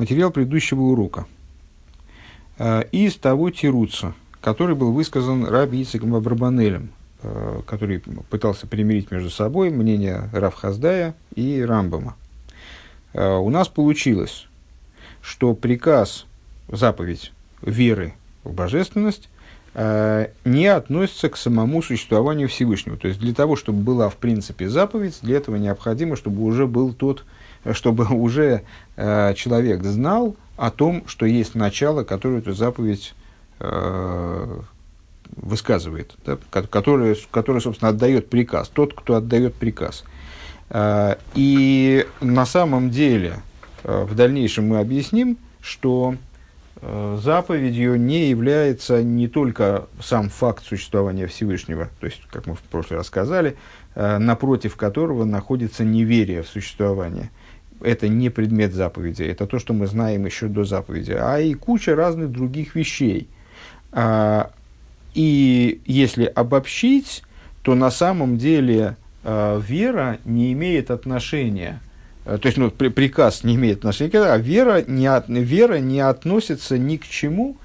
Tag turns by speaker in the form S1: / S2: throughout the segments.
S1: материал предыдущего урока. Э, из того тируца, который был высказан Раби Ицеком Абрабанелем, э, который пытался примирить между собой мнение Равхаздая и Рамбама. Э, у нас получилось, что приказ, заповедь веры в божественность не относится к самому существованию Всевышнего. То есть для того, чтобы была в принципе заповедь, для этого необходимо, чтобы уже был тот чтобы уже э, человек знал о том, что есть начало, которое эту заповедь э, высказывает, да, которое, которое, собственно, отдает приказ, тот, кто отдает приказ. Э, и на самом деле, э, в дальнейшем мы объясним, что э, заповедью не является не только сам факт существования Всевышнего, то есть, как мы в прошлый раз сказали, э, напротив которого находится неверие в существование – это не предмет заповеди, это то, что мы знаем еще до заповеди, а и куча разных других вещей. А, и если обобщить, то на самом деле а, вера не имеет отношения, а, то есть ну, при, приказ не имеет отношения, а вера не, от, вера не относится ни к чему,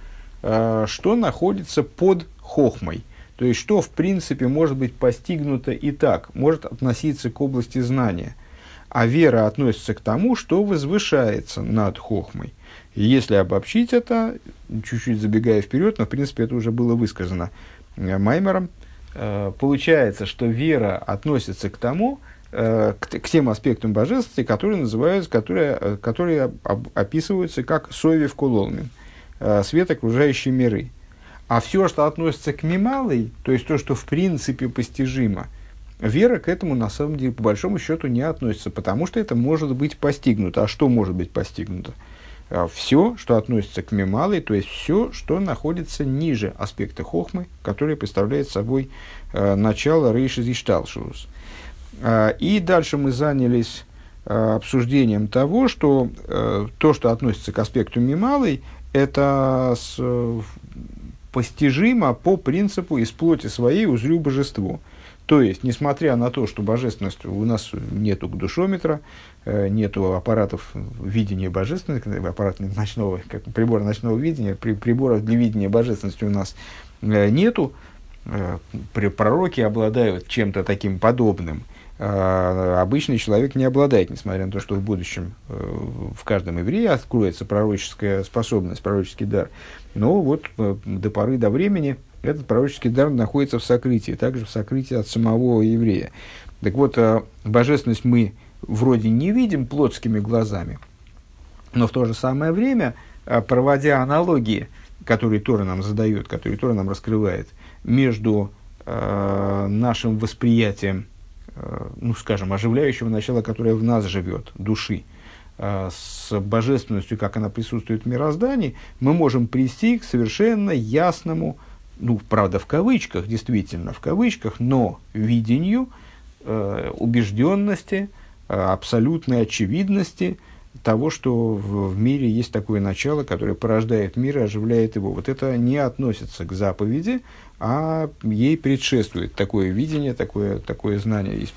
S1: а, что находится под хохмой. То есть, что в принципе может быть постигнуто и так, может относиться к области знания – а вера относится к тому, что возвышается над хохмой. Если обобщить это, чуть-чуть забегая вперед, но в принципе это уже было высказано э, Маймером, э, получается, что вера относится к тому, э, к, к тем аспектам божественности, которые называются, которые, которые описываются как сови в кулолмин, свет окружающей миры. А все, что относится к мималой, то есть то, что в принципе постижимо, Вера к этому, на самом деле, по большому счету, не относится, потому что это может быть постигнуто. А что может быть постигнуто? А, все, что относится к мемалой, то есть все, что находится ниже аспекта хохмы, который представляет собой э, начало рейши зишталшус. Э, и дальше мы занялись э, обсуждением того, что э, то, что относится к аспекту мемалой, это постижимо по принципу из плоти своей узрю божеству. То есть, несмотря на то, что божественность у нас нету душометра, э, нету аппаратов видения божественности, аппарат ночного, как прибор ночного видения, при, приборов для видения божественности у нас э, нету, э, пророки обладают чем-то таким подобным, а обычный человек не обладает, несмотря на то, что в будущем в каждом еврее откроется пророческая способность, пророческий дар. Но вот до поры до времени этот пророческий дар находится в сокрытии, также в сокрытии от самого еврея. Так вот, э, божественность мы вроде не видим плотскими глазами, но в то же самое время, э, проводя аналогии, которые Тора нам задает, которые Тора нам раскрывает, между э, нашим восприятием, э, ну, скажем, оживляющего начала, которое в нас живет, души, э, с божественностью, как она присутствует в мироздании, мы можем прийти к совершенно ясному ну, правда, в кавычках, действительно, в кавычках, но видению, э, убежденности, э, абсолютной очевидности того, что в, в мире есть такое начало, которое порождает мир и оживляет его. Вот это не относится к заповеди, а ей предшествует такое видение, такое, такое знание. Есть,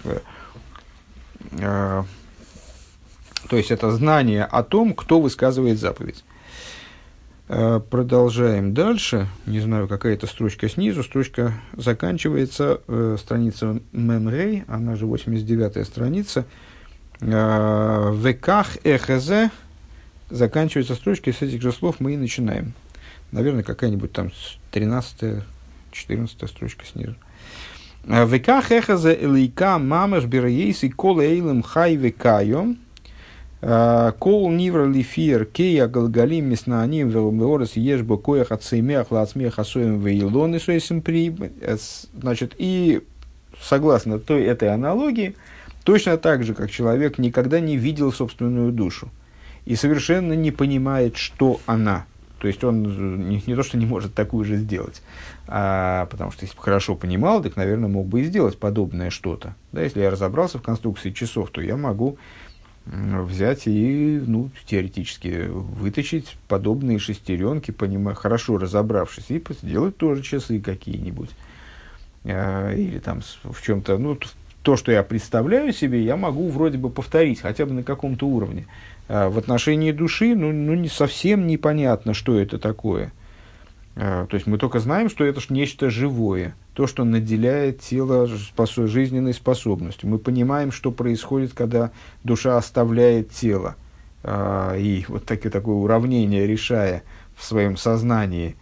S1: э, то есть это знание о том, кто высказывает заповедь. Э, продолжаем дальше. Не знаю, какая это строчка снизу. Строчка заканчивается. Э, страница Мемрей, она же 89-я страница. Э, Веках эхезе. Заканчивается строчка, и с этих же слов мы и начинаем. Наверное, какая-нибудь там 13-14 строчка снизу. Веках эхезе элейка мамаш бираейси кол эйлем хай векайом. Кол нивра лифир кея галгалим миснааним веломеорес ешбо коях от сеймех лацмех асоем вейлоны соесим при. Значит, и согласно той этой аналогии, точно так же, как человек никогда не видел собственную душу и совершенно не понимает, что она. То есть он не, не то, что не может такую же сделать, а, потому что если бы хорошо понимал, так, наверное, мог бы и сделать подобное что-то. Да, если я разобрался в конструкции часов, то я могу взять и, ну, теоретически вытащить подобные шестеренки, понимая, хорошо разобравшись, и сделать тоже часы какие-нибудь. А, или там в чем-то, ну, то, что я представляю себе, я могу вроде бы повторить, хотя бы на каком-то уровне. А в отношении души, ну, ну не совсем непонятно, что это такое. А, то есть мы только знаем, что это нечто живое, то, что наделяет тело жизненной способностью. Мы понимаем, что происходит, когда душа оставляет тело. А, и вот такое, такое уравнение решая в своем сознании,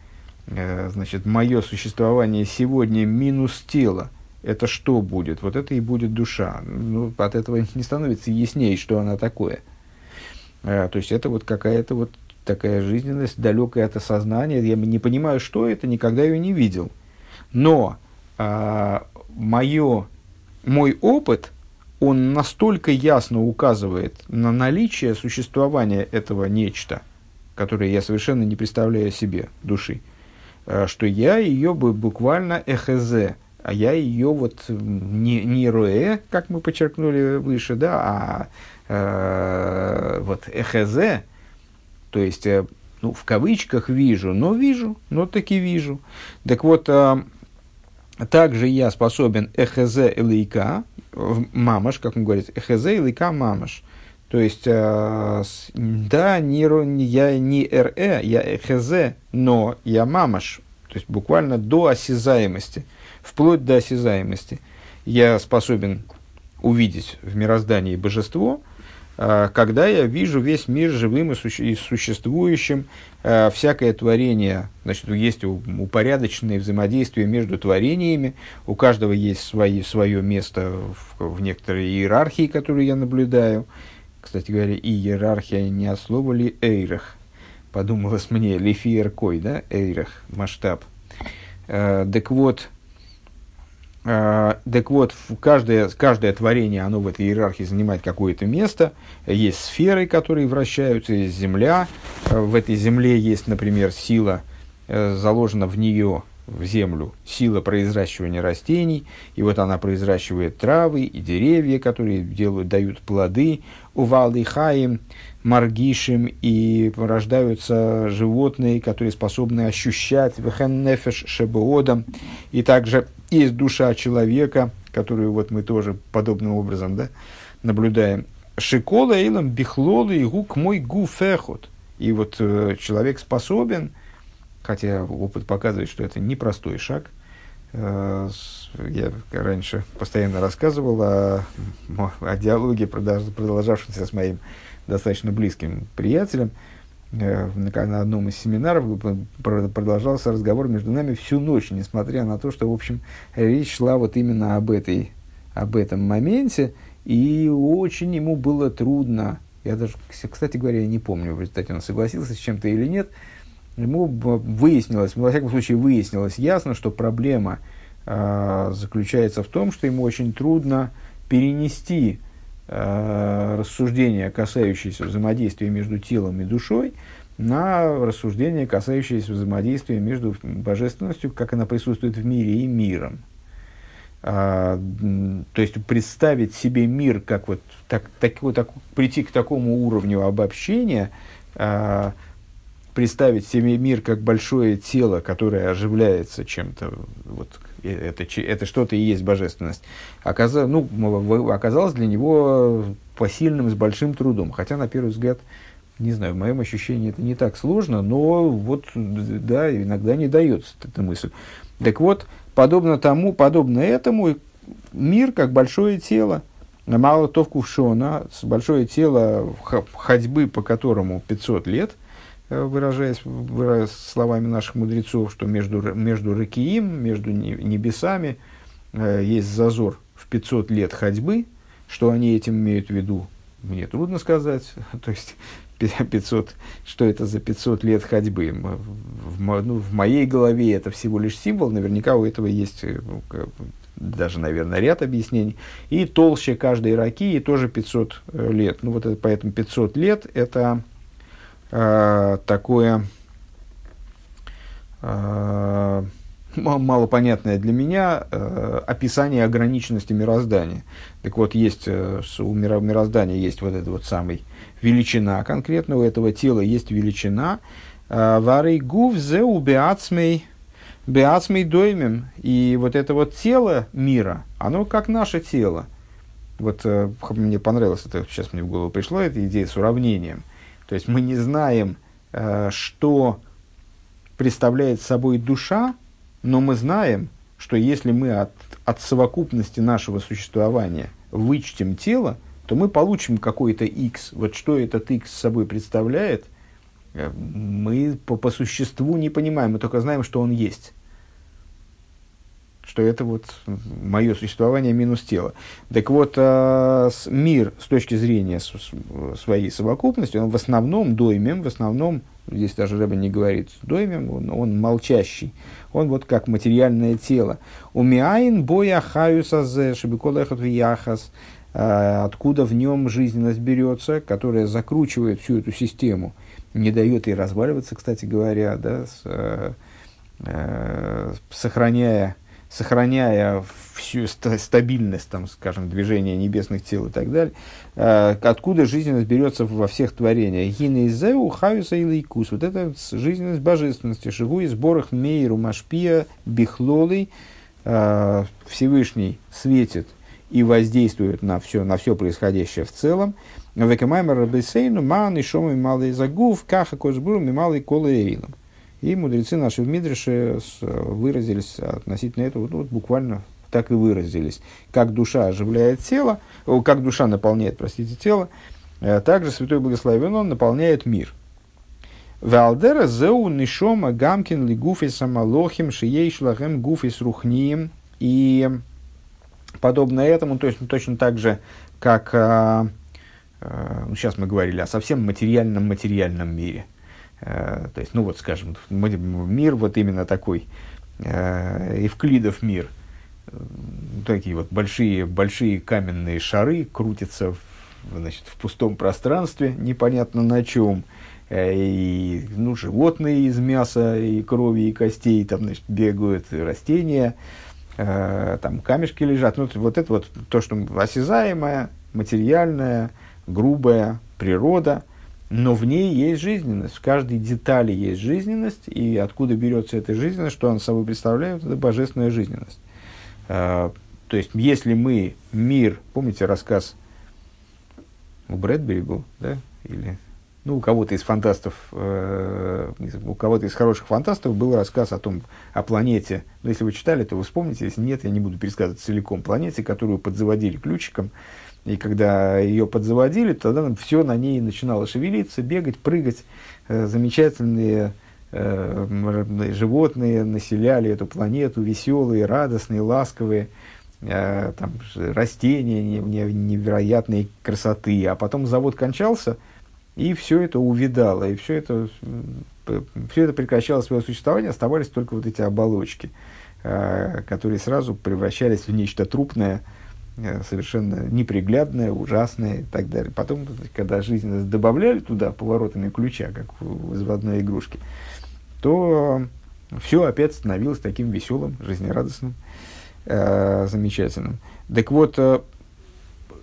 S1: э, значит, мое существование сегодня минус тело, это что будет? Вот это и будет душа. Ну, от этого не становится яснее, что она такое. А, то есть это вот какая-то вот такая жизненность, далекая от осознания. Я не понимаю, что это, никогда ее не видел. Но а, моё, мой опыт, он настолько ясно указывает на наличие существования этого нечто, которое я совершенно не представляю себе души, а, что я ее бы буквально эхезе, а я ее вот не, не роэ, как мы подчеркнули выше, да, а э, вот эхезе, то есть, э, ну, в кавычках вижу, но вижу, но таки вижу. Так вот, э, также я способен эхезе элейка, мамаш, как он говорит, эхезе элейка мамаш. То есть, э, да, не, я не ре, я эхезе, но я мамаш. То есть, буквально до осязаемости, вплоть до осязаемости. Я способен увидеть в мироздании божество – когда я вижу весь мир живым и, суще- и существующим, э, всякое творение, значит, есть упорядоченное взаимодействие между творениями, у каждого есть свои, свое место в, в некоторой иерархии, которую я наблюдаю. Кстати говоря, и иерархия не от слова ли эйрах. Подумалось мне, лифиеркой, да, эйрах, масштаб. Э, так вот, а, так вот, каждое, каждое творение, оно в этой иерархии занимает какое-то место. Есть сферы, которые вращаются, есть земля. А, в этой земле есть, например, сила, э, заложена в нее, в землю, сила произращивания растений. И вот она произращивает травы и деревья, которые делают, дают плоды. Увалды хаим, маргишим, и рождаются животные, которые способны ощущать вехен нефеш шебоодом. И также есть душа человека, которую вот мы тоже подобным образом да, наблюдаем. Шикола эйлам бихлола и гук мой гуфехот. И вот э, человек способен, хотя опыт показывает, что это непростой шаг. Э, я на постоянно рассказывал о, о диалоге, продолжавшемся с моим достаточно близким приятелем, Э, на одном из семинаров продолжался разговор между нами всю ночь, несмотря на то, что, в общем, речь шла вот именно об, этой, об этом моменте, и очень ему было трудно, я даже, кстати говоря, я не помню, в результате он согласился с чем-то или нет, ему выяснилось, во всяком случае выяснилось ясно, что проблема э, заключается в том, что ему очень трудно перенести Э, рассуждения, касающиеся взаимодействия между телом и душой, на рассуждения, касающиеся взаимодействия между божественностью, как она присутствует в мире, и миром. А, то есть представить себе мир, как вот так, так, вот, так, прийти к такому уровню обобщения, а, представить себе мир как большое тело, которое оживляется чем-то, вот, это, это что-то и есть божественность, оказалось, ну, оказалось для него посильным, с большим трудом. Хотя, на первый взгляд, не знаю, в моем ощущении это не так сложно, но вот, да, иногда не дается эта мысль. Так вот, подобно тому, подобно этому, мир как большое тело, мало то в кувшона, большое тело ходьбы, по которому 500 лет – Э, выражаясь, выражаясь словами наших мудрецов, что между, между Ракиим, между небесами, э, есть зазор в 500 лет ходьбы. Что они этим имеют в виду, мне трудно сказать. То есть 500, что это за 500 лет ходьбы? В, ну, в моей голове это всего лишь символ, наверняка у этого есть э, ну, даже, наверное, ряд объяснений. И толще каждой раки, и тоже 500 лет. Ну, вот это, поэтому 500 лет – это э, такое э, малопонятное для меня э, описание ограниченности мироздания. Так вот, есть э, у мироздания есть вот эта вот самая величина, конкретно у этого тела есть величина. Э, Варей гув зеу беацмей беацмей доймем. И вот это вот тело мира, оно как наше тело. вот э, мне понравилось это, сейчас мне в голову пришло, эта идея с уравнением. То есть мы не знаем, э, что представляет собой душа, но мы знаем, что если мы от, от совокупности нашего существования вычтем тело, то мы получим какой-то x. Вот что этот x собой представляет, э, мы по, по существу не понимаем, мы только знаем, что он есть что это вот мое существование минус тело. Так вот, э, мир с точки зрения своей совокупности, он в основном доймем, в основном, здесь даже Рэбе не говорит доймем, он, он молчащий, он вот как материальное тело. Умиаин боя хаюса шибиколехот яхас, э, откуда в нем жизненность берется, которая закручивает всю эту систему, не дает ей разваливаться, кстати говоря, да, с, э, сохраняя сохраняя всю стабильность, там, скажем, движения небесных тел и так далее, э, откуда жизненность берется во всех творениях. Гинезеу хаюса и лейкус. Вот это жизненность божественности. Живу и сборах мейру машпия бихлолой. Э, Всевышний светит и воздействует на все, на все происходящее в целом. Векамаймер рабесейну ман и шома и загув, каха кошбуру и малый колейлом. И мудрецы наши в Мидреше выразились относительно этого, ну, вот буквально так и выразились. Как душа оживляет тело, как душа наполняет, простите, тело, э, также Святой Благословен Он наполняет мир. Валдера зеу нишома гамкин ли гуфис самалохим шией шлахем гуфис рухнием. И подобно этому, то есть точно так же, как а, а, ну, сейчас мы говорили о совсем материальном-материальном мире – Э, то есть, ну вот, скажем, мир вот именно такой, э, Евклидов мир, такие вот большие, большие каменные шары крутятся в, значит, в пустом пространстве, непонятно на чем, э, и ну, животные из мяса и крови и костей там значит, бегают, растения, там камешки лежат. Ну, вот это вот то, что осязаемое, материальное, грубая природа – но в ней есть жизненность, в каждой детали есть жизненность, и откуда берется эта жизненность, что она собой представляет, это божественная жизненность. А, то есть, если мы мир, помните рассказ у Брэдбери был, да, или ну, у кого-то из фантастов, э, у кого-то из хороших фантастов был рассказ о том, о планете. Но если вы читали, то вы вспомните, если нет, я не буду пересказывать целиком. Планете, которую подзаводили ключиком, и когда ее подзаводили, тогда все на ней начинало шевелиться, бегать, прыгать. Э, замечательные э, животные населяли эту планету, веселые, радостные, ласковые. Э, там, растения невероятной красоты. А потом завод кончался, и все это увидало, и все это, все это прекращало свое существование, оставались только вот эти оболочки, которые сразу превращались в нечто трупное, совершенно неприглядная, ужасная и так далее. Потом, когда жизнь добавляли туда поворотами ключа, как в изводной игрушке, то все опять становилось таким веселым, жизнерадостным, э, замечательным. Так вот, э,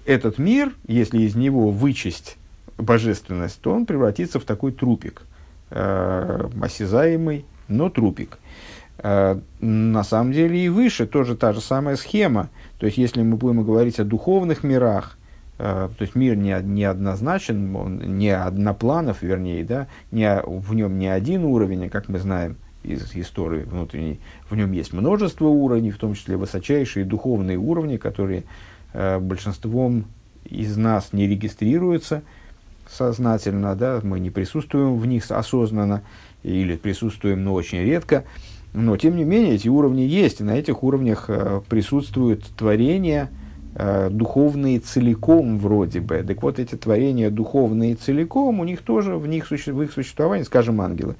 S1: этот мир, если из него вычесть божественность, то он превратится в такой трупик, э, осязаемый, но трупик. Э, на самом деле и выше тоже та же самая схема. То есть, если мы будем говорить о духовных мирах, э, то есть мир не, не однозначен, он не однопланов, вернее, да, не, в нем не один уровень, а как мы знаем из истории внутренней, в нем есть множество уровней, в том числе высочайшие духовные уровни, которые э, большинством из нас не регистрируются сознательно, да, мы не присутствуем в них осознанно или присутствуем, но очень редко. Но, тем не менее, эти уровни есть, и на этих уровнях э, присутствуют творения э, духовные целиком вроде бы. Так вот, эти творения духовные целиком, у них тоже, в, них, в их существовании, скажем, ангелы,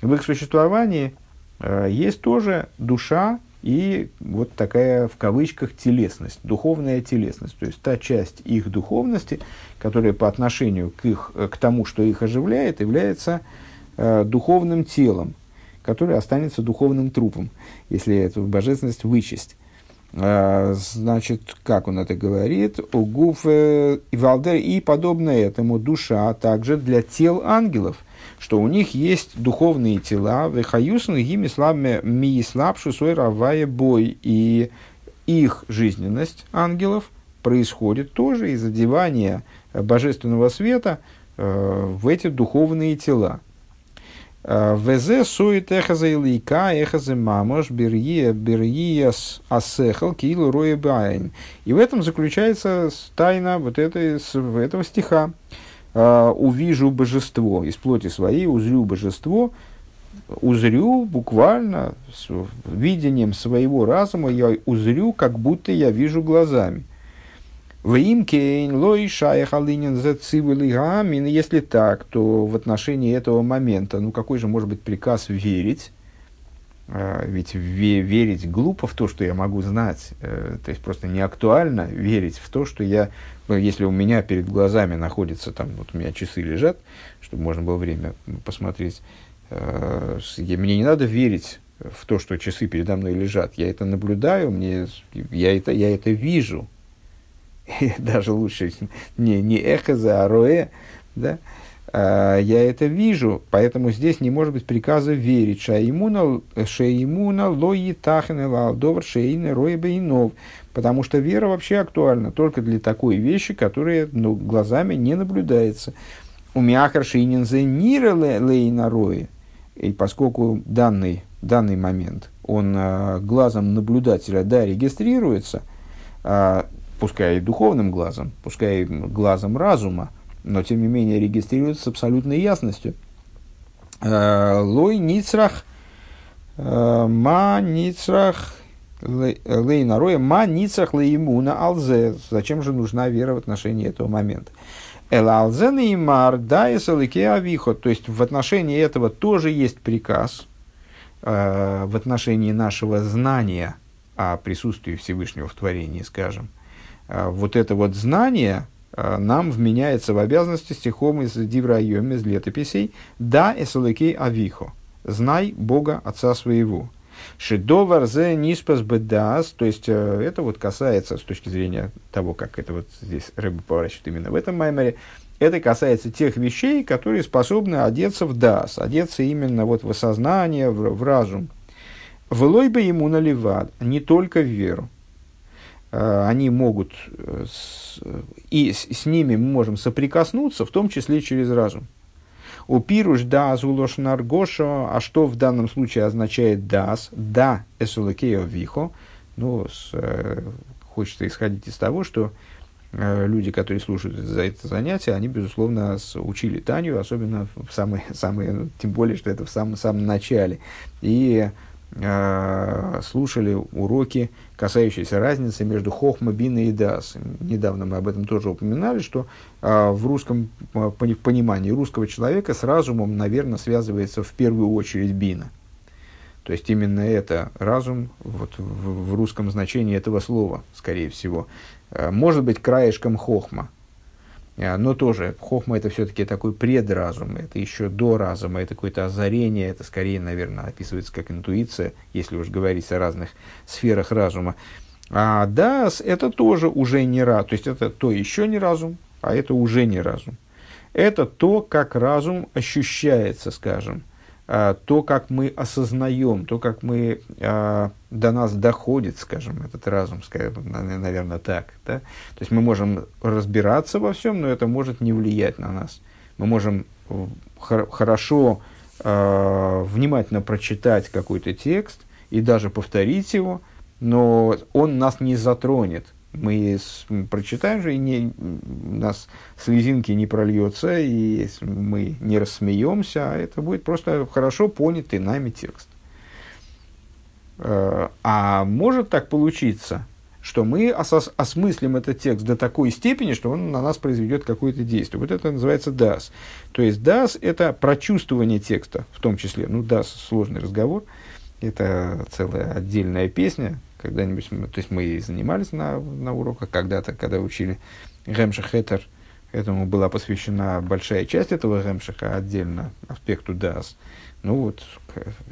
S1: в их существовании э, есть тоже душа и вот такая, в кавычках, телесность, духовная телесность. То есть, та часть их духовности, которая по отношению к, их, к тому, что их оживляет, является духовным телом, который останется духовным трупом, если эту божественность вычесть. А, значит, как он это говорит? Угуф и Валдер и подобное этому душа также для тел ангелов, что у них есть духовные тела, вехаюсн гими слабме ми слабшу равая бой, и их жизненность ангелов происходит тоже из одевания божественного света в эти духовные тела. Везе сует эхазе илика, эхазе мамош, берье, берье асехал, килу роя байн. И в этом заключается тайна вот этой, этого стиха. Увижу божество из плоти своей, узрю божество, узрю буквально с видением своего разума, я узрю, как будто я вижу глазами. Вимкейн, лой шаях алинин зацивилигамин. Если так, то в отношении этого момента, ну какой же может быть приказ верить? А, ведь верить глупо в то, что я могу знать. Э, то есть просто не актуально верить в то, что я, если у меня перед глазами находится, там, вот у меня часы лежат, чтобы можно было время посмотреть, э, мне не надо верить в то, что часы передо мной лежат. Я это наблюдаю, мне, я, это, я это вижу даже лучше не, не эхоза, а роэ, да, а, я это вижу, поэтому здесь не может быть приказа верить. Шаимуна, шаимуна лои тахен лалдовар шейны роэ бейнов. Потому что вера вообще актуальна только для такой вещи, которая ну, глазами не наблюдается. У мяхар шейнинзе нира лейна роэ. И поскольку данный, данный момент, он а, глазом наблюдателя, да, регистрируется, а, пускай и духовным глазом, пускай и глазом разума, но тем не менее регистрируется с абсолютной ясностью. Э, лой ницрах, э, ма ницрах, лей нароя, ма ницрах леймуна алзе. Зачем же нужна вера в отношении этого момента? Эл алзе неймар да авихо. То есть в отношении этого тоже есть приказ, э, в отношении нашего знания о присутствии Всевышнего в творении, скажем, вот это вот знание а, нам вменяется в обязанности стихом из Диврайом, из летописей, «Да эсалыкей авихо» – «Знай Бога Отца своего». Шедовар зе ниспас бедас, то есть э, это вот касается, с точки зрения того, как это вот здесь рыба поворачивает именно в этом маймере, это касается тех вещей, которые способны одеться в дас, одеться именно вот в осознание, в, в разум. В лойбе ему наливат, не только в веру. Э, они могут, э, с, и с, с ними мы можем соприкоснуться, в том числе через разум. У пируш да азулош наргошо, а что в данном случае означает дас, да эсулакео вихо, ну, с, э, хочется исходить из того, что э, люди, которые слушают за это занятие, они, безусловно, с, учили Таню, особенно в самые, самые, ну, тем более, что это в самом, самом начале. И слушали уроки, касающиеся разницы между хохма, бина и дас. Недавно мы об этом тоже упоминали, что э, в русском э, понимании русского человека с разумом, наверное, связывается в первую очередь бина. То есть именно это разум вот, в, в русском значении этого слова, скорее всего, э, может быть краешком хохма, но тоже хохма это все-таки такой предразум, это еще до разума, это какое-то озарение, это скорее, наверное, описывается как интуиция, если уж говорить о разных сферах разума. А дас это тоже уже не разум, то есть это то еще не разум, а это уже не разум. Это то, как разум ощущается, скажем, то, как мы осознаем, то, как мы, а, до нас доходит, скажем, этот разум, скажем, наверное, так. Да? То есть мы можем разбираться во всем, но это может не влиять на нас. Мы можем хорошо, а, внимательно прочитать какой-то текст и даже повторить его, но он нас не затронет мы прочитаем же, и не, у нас слезинки не прольется, и мы не рассмеемся, а это будет просто хорошо понятый нами текст. Э, а может так получиться, что мы осос- осмыслим этот текст до такой степени, что он на нас произведет какое-то действие. Вот это называется дас. То есть дас – это прочувствование текста в том числе. Ну, дас – сложный разговор. Это целая отдельная песня, когда-нибудь, то есть мы занимались на, на уроках когда-то, когда учили Гемша Хетер, этому была посвящена большая часть этого Гемшиха отдельно, аспекту Дас. Ну вот,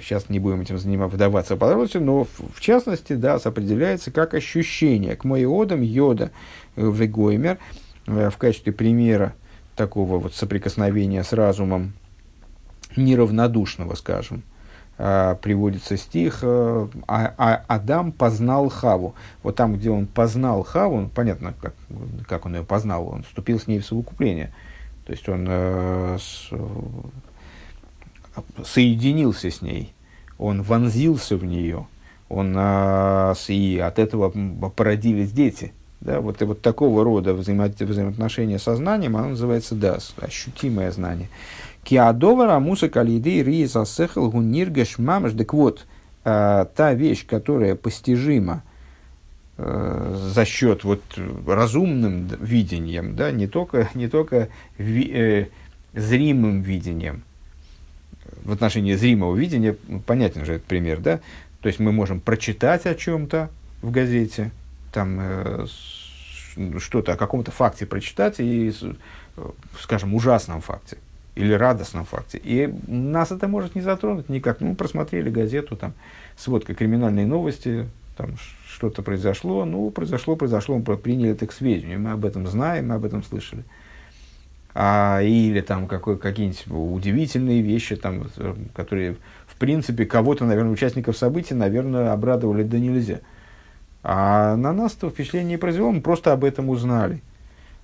S1: сейчас не будем этим заниматься, вдаваться подробности, но в, в частности Дас определяется как ощущение к моиодам йода в Гоймер э, в качестве примера такого вот соприкосновения с разумом неравнодушного, скажем, э, приводится стих э, а, а, «Адам познал Хаву». Вот там, где он познал Хаву, ну, понятно, как, как он ее познал, он вступил с ней в совокупление. То есть он э, с, соединился с ней, он вонзился в нее, он, э, и от этого породились дети – да, вот, и вот такого рода взаимо взаимоотношения со знанием, оно называется дас, ощутимое знание. Киадовара муса калиды риза сехал гуниргаш мамаш. Так вот, э, та вещь, которая постижима э, за счет вот разумным видением, да, не только, не только ви, э, зримым видением, в отношении зримого видения, понятен же этот пример, да, то есть мы можем прочитать о чем-то в газете, там э, что-то о каком-то факте прочитать и, скажем, ужасном факте или радостном факте. И нас это может не затронуть никак. Ну, просмотрели газету, там, сводка криминальной новости, там что-то произошло, ну, произошло, произошло, мы приняли это к сведению, мы об этом знаем, мы об этом слышали. А, или там какой, какие-нибудь удивительные вещи, там, которые, в принципе, кого-то, наверное, участников событий, наверное, обрадовали да нельзя – а на нас это впечатление не произвело, мы просто об этом узнали.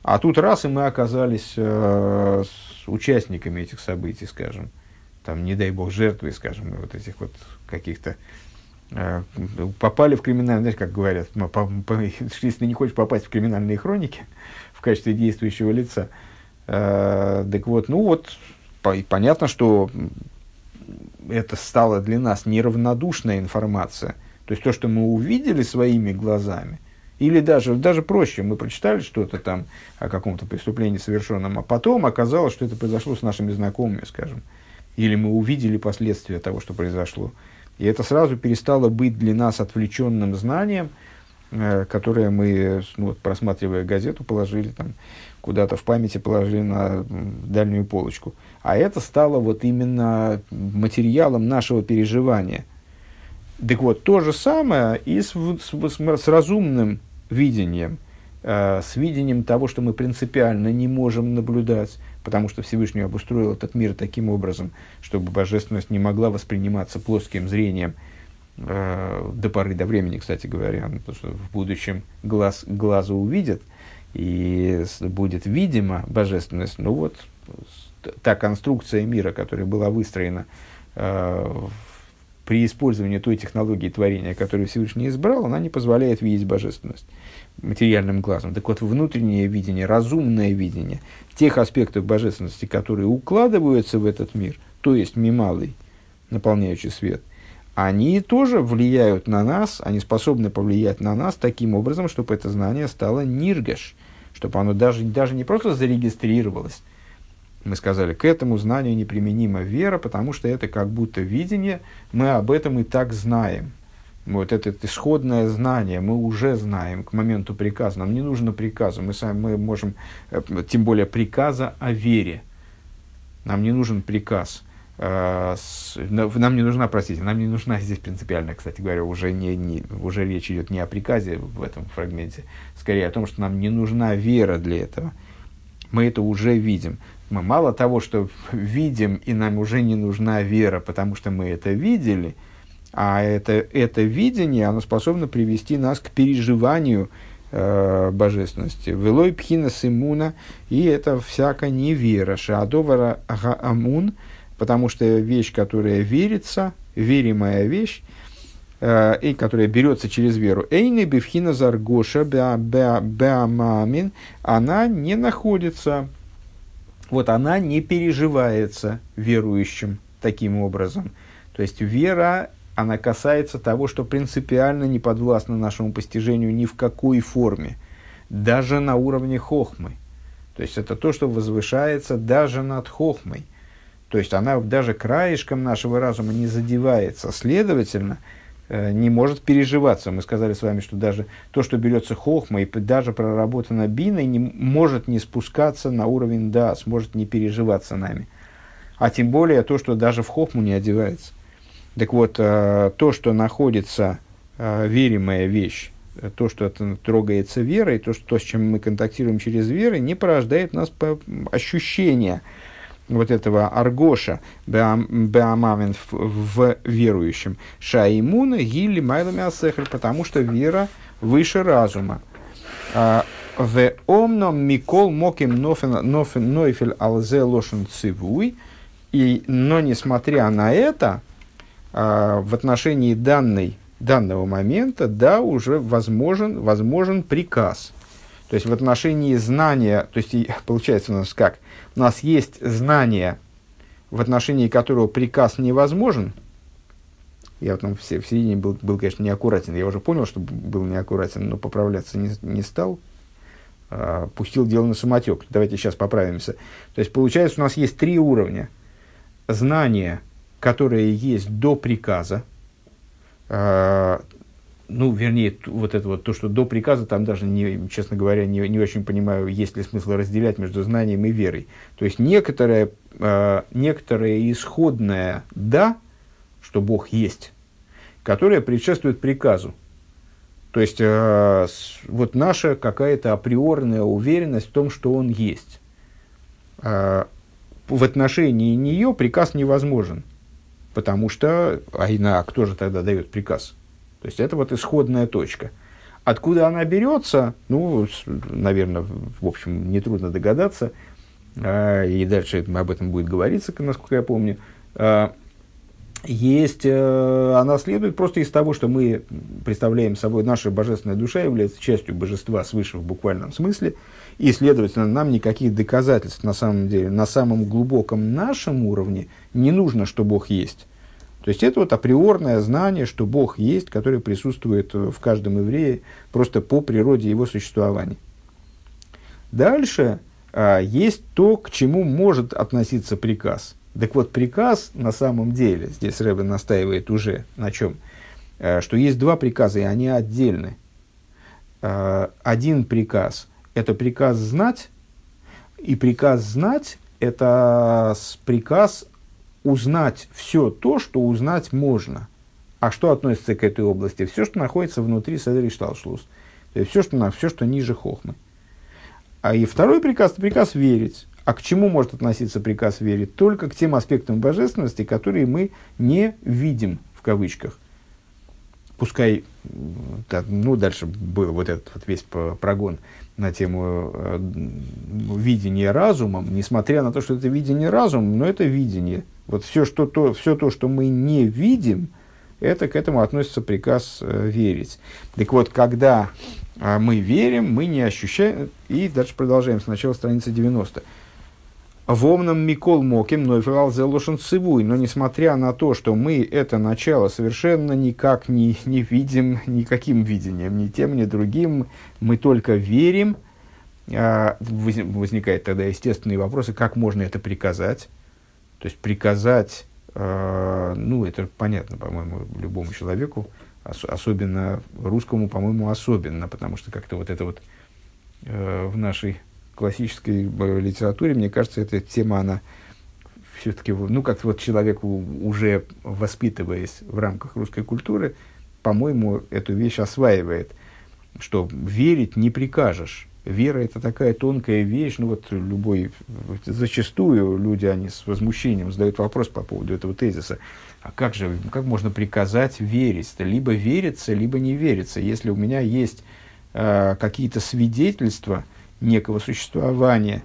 S1: А тут раз, и мы оказались э, с участниками этих событий, скажем. Там, не дай бог, жертвы, скажем, вот этих вот каких-то э, попали в криминальные, знаете, как говорят, если не хочешь попасть в криминальные хроники в качестве действующего лица, э, так вот, ну вот, по, понятно, что это стало для нас неравнодушная информация – то есть то, что мы увидели своими глазами, или даже, даже проще, мы прочитали что-то там о каком-то преступлении совершенном, а потом оказалось, что это произошло с нашими знакомыми, скажем. Или мы увидели последствия того, что произошло. И это сразу перестало быть для нас отвлеченным знанием, э, которое мы, ну, вот, просматривая газету, положили там куда-то в памяти, положили на дальнюю полочку. А это стало вот именно материалом нашего переживания – так вот, то же самое и с, с, с, разумным видением, э, с видением того, что мы принципиально не можем наблюдать, потому что Всевышний обустроил этот мир таким образом, чтобы божественность не могла восприниматься плоским зрением э, до поры до времени, кстати говоря, ну, потому что в будущем глаз глазу увидит, и будет видима божественность. Ну вот, та конструкция мира, которая была выстроена э, при использовании той технологии творения, которую Всевышний избрал, она не позволяет видеть божественность материальным глазом. Так вот, внутреннее видение, разумное видение тех аспектов божественности, которые укладываются в этот мир, то есть мималый, наполняющий свет, они тоже влияют на нас, они способны повлиять на нас таким образом, чтобы это знание стало ниргаш, чтобы оно даже, даже не просто зарегистрировалось, мы сказали, к этому знанию неприменима вера, потому что это как будто видение, мы об этом и так знаем. Вот это, исходное знание мы уже знаем к моменту приказа. Нам не нужно приказа, мы сами мы можем, э, тем более приказа о вере. Нам не нужен приказ. Э, нам не нужна, простите, нам не нужна здесь принципиально, кстати говоря, уже, не, не, уже речь идет не о приказе в этом фрагменте, скорее о том, что нам не нужна вера для этого. Мы это уже видим мы мало того, что видим, и нам уже не нужна вера, потому что мы это видели, а это, это видение, оно способно привести нас к переживанию э, божественности. Велой пхина симуна, и это всяко невера. Шаадовара амун, потому что вещь, которая верится, веримая вещь, э, которая берется через веру. Эйны бифхина заргоша беамамин, она не находится вот она не переживается верующим таким образом. То есть вера, она касается того, что принципиально не подвластно нашему постижению ни в какой форме, даже на уровне хохмы. То есть это то, что возвышается даже над хохмой. То есть она даже краешком нашего разума не задевается. Следовательно, не может переживаться. Мы сказали с вами, что даже то, что берется хохма и даже проработано биной, не, может не спускаться на уровень да, сможет не переживаться нами. А тем более то, что даже в хохму не одевается. Так вот, э, то, что находится э, веримая вещь, то, что трогается верой, то, что, то, с чем мы контактируем через веру, не порождает у нас ощущения вот этого аргоша беамамин в верующем. Шаимуна гилли майлами асехр, потому что вера выше разума. А, в омном микол моким нофель алзе лошен цивуй. И, но несмотря на это, а, в отношении данной, данного момента, да, уже возможен, возможен приказ. То есть в отношении знания, то есть получается у нас как? У нас есть знание, в отношении которого приказ невозможен. Я там в, в середине был, был, конечно, неаккуратен. Я уже понял, что был неаккуратен, но поправляться не, не стал. А, пустил дело на самотек. Давайте сейчас поправимся. То есть получается, у нас есть три уровня. Знание, которое есть до приказа, а, ну, вернее, вот это вот, то, что до приказа, там даже, не, честно говоря, не, не очень понимаю, есть ли смысл разделять между знанием и верой. То есть, некоторое, э, некоторое исходное «да», что Бог есть, которое предшествует приказу. То есть, э, с, вот наша какая-то априорная уверенность в том, что Он есть. Э, в отношении нее приказ невозможен, потому что, а, а кто же тогда дает приказ? То есть это вот исходная точка. Откуда она берется, ну, наверное, в общем, нетрудно догадаться, а, и дальше об этом будет говориться, насколько я помню. А, есть, э, она следует просто из того, что мы представляем собой, наша божественная душа является частью божества свыше в буквальном смысле, и, следовательно, нам никаких доказательств на самом деле, на самом глубоком нашем уровне не нужно, что Бог есть. То есть это вот априорное знание, что Бог есть, который присутствует в каждом еврее просто по природе его существования. Дальше а, есть то, к чему может относиться приказ. Так вот, приказ на самом деле, здесь Рэббен настаивает уже на чем, а, что есть два приказа, и они отдельны. А, один приказ – это приказ знать, и приказ знать – это приказ узнать все то, что узнать можно. А что относится к этой области? Все, что находится внутри Седри Шталшлус. То есть все, что, все, что ниже Хохмы. А и второй приказ – приказ верить. А к чему может относиться приказ верить? Только к тем аспектам божественности, которые мы не видим, в кавычках. Пускай, ну, дальше был вот этот вот весь прогон на тему э, видения разумом, несмотря на то, что это видение разумом, но это видение – вот все, что то, все то, что мы не видим, это к этому относится приказ э, верить. Так вот, когда э, мы верим, мы не ощущаем... И дальше продолжаем с начала страницы 90. Вомном Микол Моким Нойфрал Зелошен Цивуй. Но несмотря на то, что мы это начало совершенно никак не, не видим, никаким видением, ни тем, ни другим, мы только верим, а, возникает тогда естественные вопросы, как можно это приказать. То есть приказать, э, ну, это понятно, по-моему, любому человеку, ос- особенно русскому, по-моему, особенно, потому что как-то вот это вот э, в нашей классической э, литературе, мне кажется, эта тема, она все-таки, ну, как-то вот человеку, уже воспитываясь в рамках русской культуры, по-моему, эту вещь осваивает, что верить не прикажешь, Вера – это такая тонкая вещь, ну вот любой, зачастую люди, они с возмущением задают вопрос по поводу этого тезиса. А как же, как можно приказать верить? -то? Либо верится, либо не верится. Если у меня есть э, какие-то свидетельства некого существования,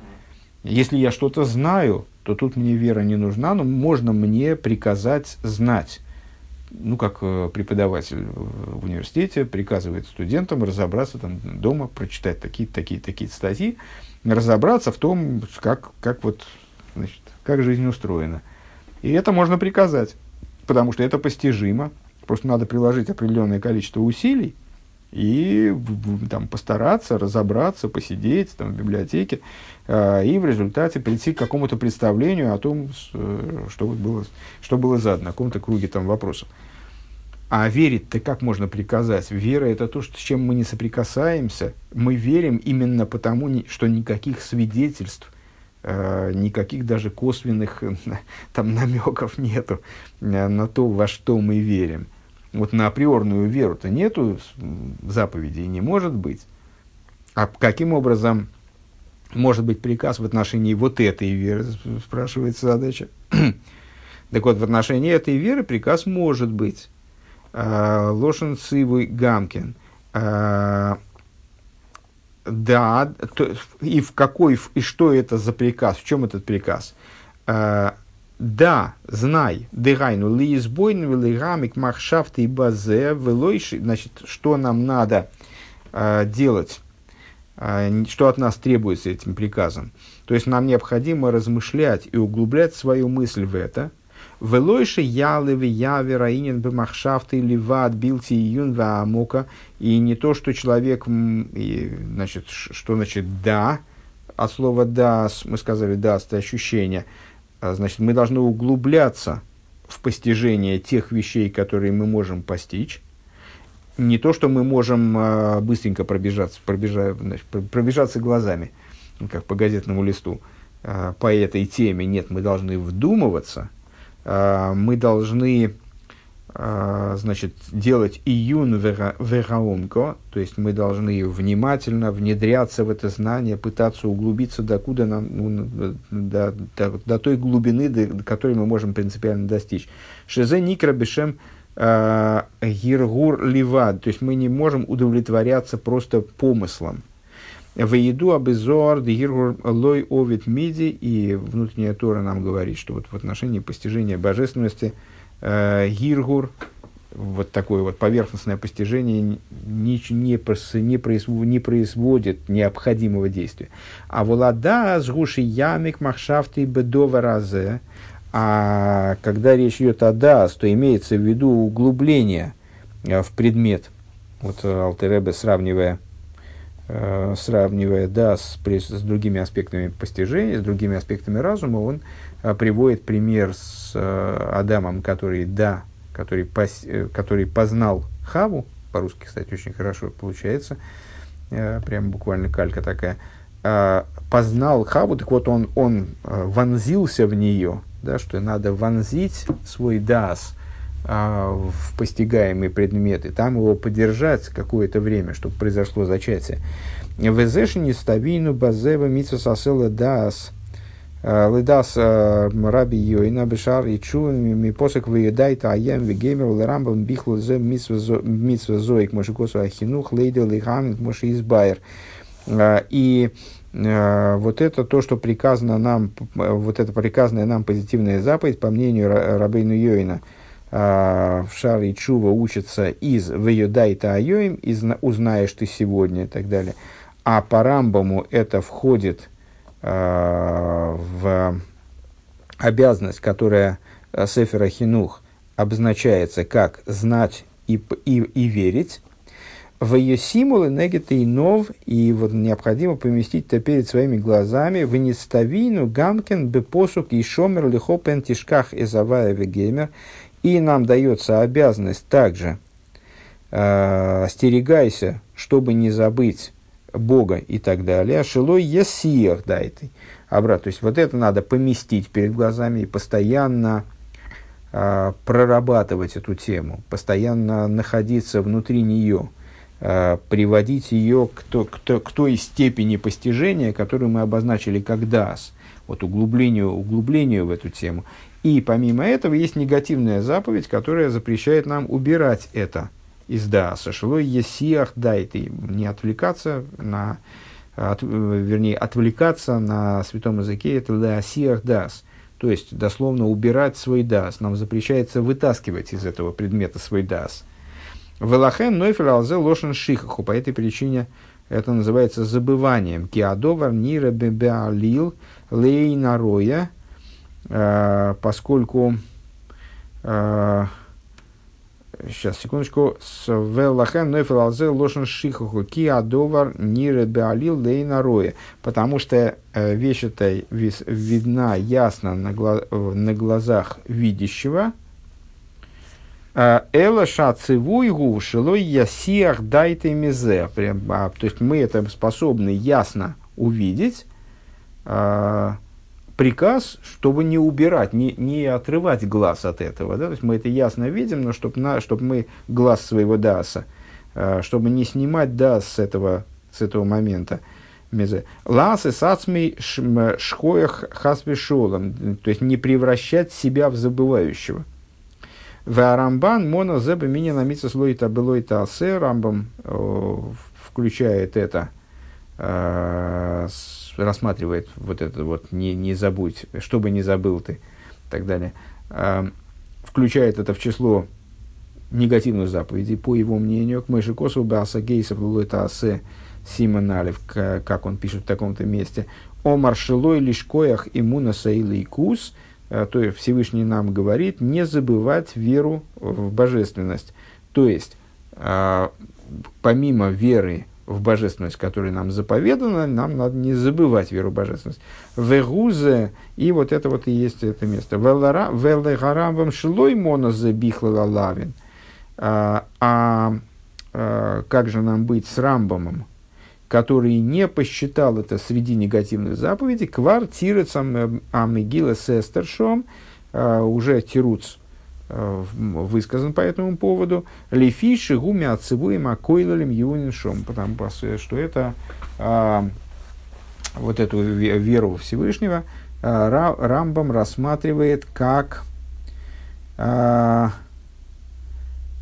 S1: если я что-то знаю, то тут мне вера не нужна, но можно мне приказать знать ну, как э, преподаватель в университете приказывает студентам разобраться там дома, прочитать такие-то, такие такие статьи, разобраться в том, как, как, вот, значит, как жизнь устроена. И это можно приказать, потому что это постижимо. Просто надо приложить определенное количество усилий и там, постараться разобраться, посидеть там, в библиотеке, э, и в результате прийти к какому-то представлению о том, э, что, было, что было задано, о каком-то круге там, вопросов. А верить-то как можно приказать? Вера – это то, что, с чем мы не соприкасаемся. Мы верим именно потому, что никаких свидетельств, э, никаких даже косвенных там, намеков нету э, на то, во что мы верим. Вот на априорную веру-то нету заповедей, не может быть. А каким образом может быть приказ в отношении вот этой веры, спрашивается задача. так вот, в отношении этой веры приказ может быть. Э, Лошен Цивуй Гамкин. Э, да, то, и в какой, и что это за приказ, в чем этот приказ? Да, знай, дыгайну, ли избойн, ли гамик, махшафт и базе, велойши, значит, что нам надо э, делать, э, что от нас требуется этим приказом. То есть нам необходимо размышлять и углублять свою мысль в это. Велойши ялеви яви раинен бемахшафты ливат билти июн амока. И не то, что человек, значит, что значит да, от слова да, мы сказали да, это ощущение – а, значит, мы должны углубляться в постижение тех вещей, которые мы можем постичь. Не то, что мы можем а, быстренько пробежаться, пробежа, значит, пробежаться глазами, как по газетному листу, а, по этой теме. Нет, мы должны вдумываться, мы должны а, значит, делать июн вераумко, то есть мы должны внимательно внедряться в это знание, пытаться углубиться докуда нам, ну, до, до, до той глубины, до, которой мы можем принципиально достичь. Шезе никра бешем а, гиргур ливад, то есть мы не можем удовлетворяться просто помыслом. В еду абизор гиргур лой овит миди, и внутренняя Тора нам говорит, что вот в отношении постижения божественности – гиргур, вот такое вот поверхностное постижение не, не, не, производит, не производит необходимого действия. А волада с гуши ямик махшафты бедова разе, а когда речь идет о дас, то имеется в виду углубление э, в предмет. Вот э, Алтеребе, сравнивая, э, сравнивая дас с, с другими аспектами постижения, с другими аспектами разума, он приводит пример с э, Адамом, который да, который, пос, э, который познал Хаву, по-русски, кстати, очень хорошо получается, э, прям буквально калька такая, а, познал Хаву, так вот он, он вонзился в нее, да, что надо вонзить свой дас а, в постигаемые предметы, там его подержать какое-то время, чтобы произошло зачатие. Везешни ставину базева митсу сасела дас Лыдас э, раби Йойна Бешар и Чу ми посек выедает аем вегемер лерамбам бихлу зе митсва зоик мошикосу ахинух лейдел лихамит моши избайер. Э, и э, вот это то, что приказано нам, вот это приказанная нам позитивная заповедь, по мнению Рабейну Йоина, в Шаре Чува учится из «Вейодайта айоим», из «Узнаешь ты сегодня» и так далее. А по Рамбаму это входит – Э, в обязанность, которая э, Сефера Хинух обозначается как знать и, и, и верить, в ее символы негета и нов, и вот необходимо поместить это перед своими глазами, в неставину гамкен бепосук и шомер лихопен тишках изавая вегемер, и нам дается обязанность также э, остерегайся, чтобы не забыть Бога и так далее. Шилой есиях дайте. Обратно. То есть вот это надо поместить перед глазами и постоянно э, прорабатывать эту тему, постоянно находиться внутри нее, э, приводить ее к, то, к, то, к той степени постижения, которую мы обозначили как дас, вот углублению, углублению в эту тему. И помимо этого есть негативная заповедь, которая запрещает нам убирать это – из Дааса. Шилой есиах дайты. Не отвлекаться на, от, вернее, отвлекаться на святом языке, это даасиах дас. То есть, дословно, убирать свой дас. Нам запрещается вытаскивать из этого предмета свой дас. Велахен нойфер алзе лошен шихаху. По этой причине это называется забыванием. Киадовар нира бебеалил лейнароя. Э, поскольку э, Сейчас, секундочку. С велахен нойфел алзе лошен шихаху ки адовар нире беалил лейна роя. Потому что э, вещь эта видна ясно на, гла на глазах видящего. Эла шацевуйгу шилой ясиах дайте мизе. А, то есть мы это способны ясно увидеть э, приказ, чтобы не убирать, не, не отрывать глаз от этого. Да? То есть мы это ясно видим, но чтобы, на, чтобы мы глаз своего даса, э, чтобы не снимать дас с этого, с этого момента. Ласы сацмей шхоях хасвешолом. То есть не превращать себя в забывающего. Варамбан мона зеба мини намица слоита белоита асе. Рамбам включает это, э, рассматривает вот это вот, не, не забудь, чтобы не забыл ты, и так далее. Э, включает это в число негативных заповедей, по его мнению, к Мэши Косу Баса Гейсов Лулуэта Асе Симон Алев, как он пишет в таком-то месте, о маршелой лишь коях иммуна и кус, э, то есть Всевышний нам говорит, не забывать веру в божественность. То есть, э, помимо веры в божественность, которая нам заповедана, нам надо не забывать веру в божественность. Вегузе, и вот это вот и есть это место. Велегарамвам шлой монозе бихла лавин. А, а, а как же нам быть с Рамбомом, который не посчитал это среди негативных заповедей, квартирецам амигила сестершом, а, уже тируц Э, высказан по этому поводу. Лефиши гуми отцевуем акойлалем юниншом, потому что это а, вот эту веру Всевышнего а, Рамбам рассматривает как а,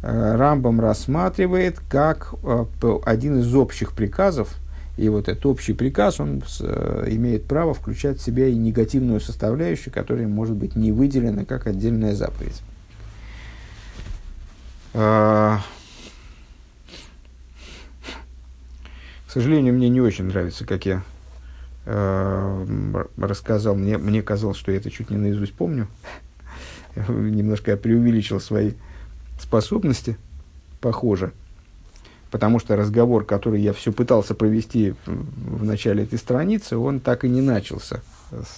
S1: Рамбам рассматривает как а, один из общих приказов, и вот этот общий приказ, он с, имеет право включать в себя и негативную составляющую, которая может быть не выделена как отдельная заповедь. А, к сожалению, мне не очень нравится, как я э, рассказал. Мне, мне казалось, что я это чуть не наизусть помню. Немножко я преувеличил свои способности, похоже. Потому что разговор, который я все пытался провести в начале этой страницы, он так и не начался.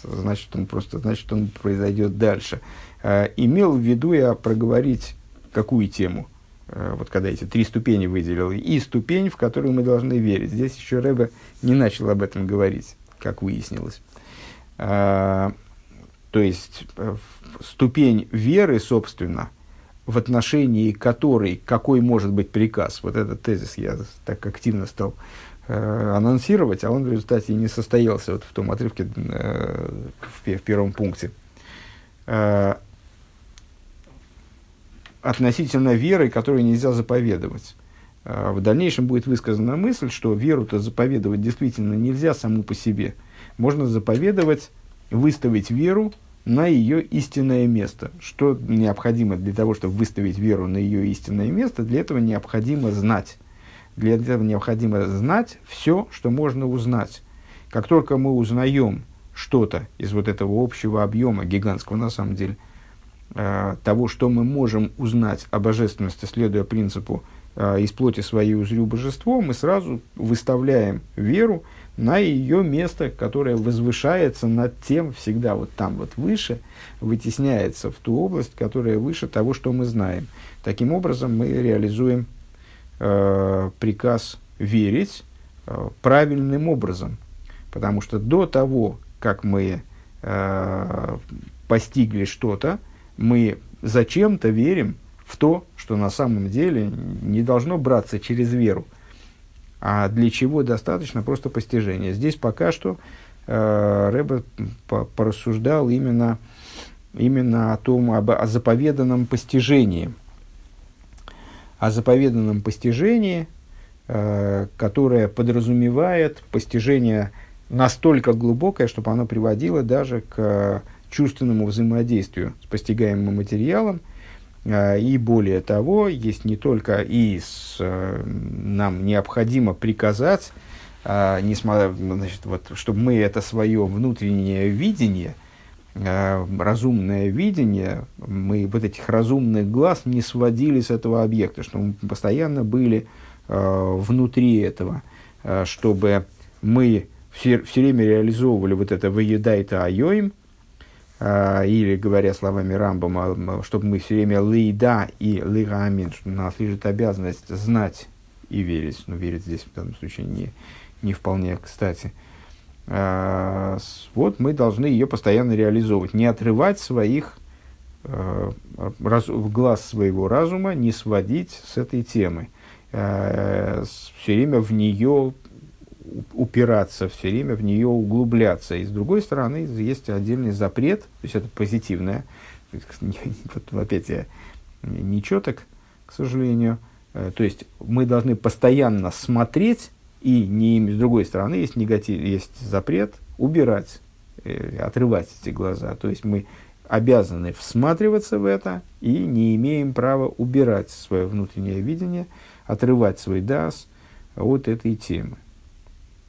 S1: Значит, он просто, значит, он произойдет дальше. Э, имел в виду я проговорить какую тему? Э, вот когда эти три ступени выделил, и ступень, в которую мы должны верить. Здесь еще Рэбе не начал об этом говорить, как выяснилось. А, то есть, э, ступень веры, собственно, в отношении которой какой может быть приказ. Вот этот тезис я так активно стал э, анонсировать, а он в результате не состоялся вот в том отрывке э, в, в первом пункте. Э, относительно веры, которую нельзя заповедовать. А, в дальнейшем будет высказана мысль, что веру-то заповедовать действительно нельзя саму по себе. Можно заповедовать, выставить веру на ее истинное место. Что необходимо для того, чтобы выставить веру на ее истинное место? Для этого необходимо знать. Для этого необходимо знать все, что можно узнать. Как только мы узнаем что-то из вот этого общего объема, гигантского на самом деле, того, что мы можем узнать о божественности, следуя принципу э, «из плоти своей узрю божество», мы сразу выставляем веру на ее место, которое возвышается над тем, всегда вот там вот выше, вытесняется в ту область, которая выше того, что мы знаем. Таким образом, мы реализуем э, приказ верить э, правильным образом, потому что до того, как мы э, постигли что-то, мы зачем-то верим в то, что на самом деле не должно браться через веру, а для чего достаточно просто постижения. Здесь пока что э, Рэбе порассуждал именно, именно о том, об, о заповеданном постижении. О заповеданном постижении, э, которое подразумевает постижение настолько глубокое, чтобы оно приводило даже к чувственному взаимодействию с постигаемым материалом. А, и более того, есть не только и с, э, нам необходимо приказать, а, несмотря, значит, вот, чтобы мы это свое внутреннее видение, а, разумное видение, мы вот этих разумных глаз не сводили с этого объекта, чтобы мы постоянно были внутри этого, чтобы мы все, все время реализовывали вот это «выедай-то айоим», или, говоря словами Рамбома, чтобы мы все время лейда и лейгамин, что у нас лежит обязанность знать и верить. Но верить здесь в данном случае не, не вполне кстати. А, вот мы должны ее постоянно реализовывать, не отрывать своих а, раз, глаз своего разума, не сводить с этой темы. Все время в нее упираться все время, в нее углубляться. И с другой стороны, есть отдельный запрет, то есть это позитивное. Опять я нечеток, к сожалению. Э, то есть мы должны постоянно смотреть, и не, с другой стороны есть негатив, есть запрет убирать, э, отрывать эти глаза. То есть мы обязаны всматриваться в это и не имеем права убирать свое внутреннее видение, отрывать свой дас от этой темы.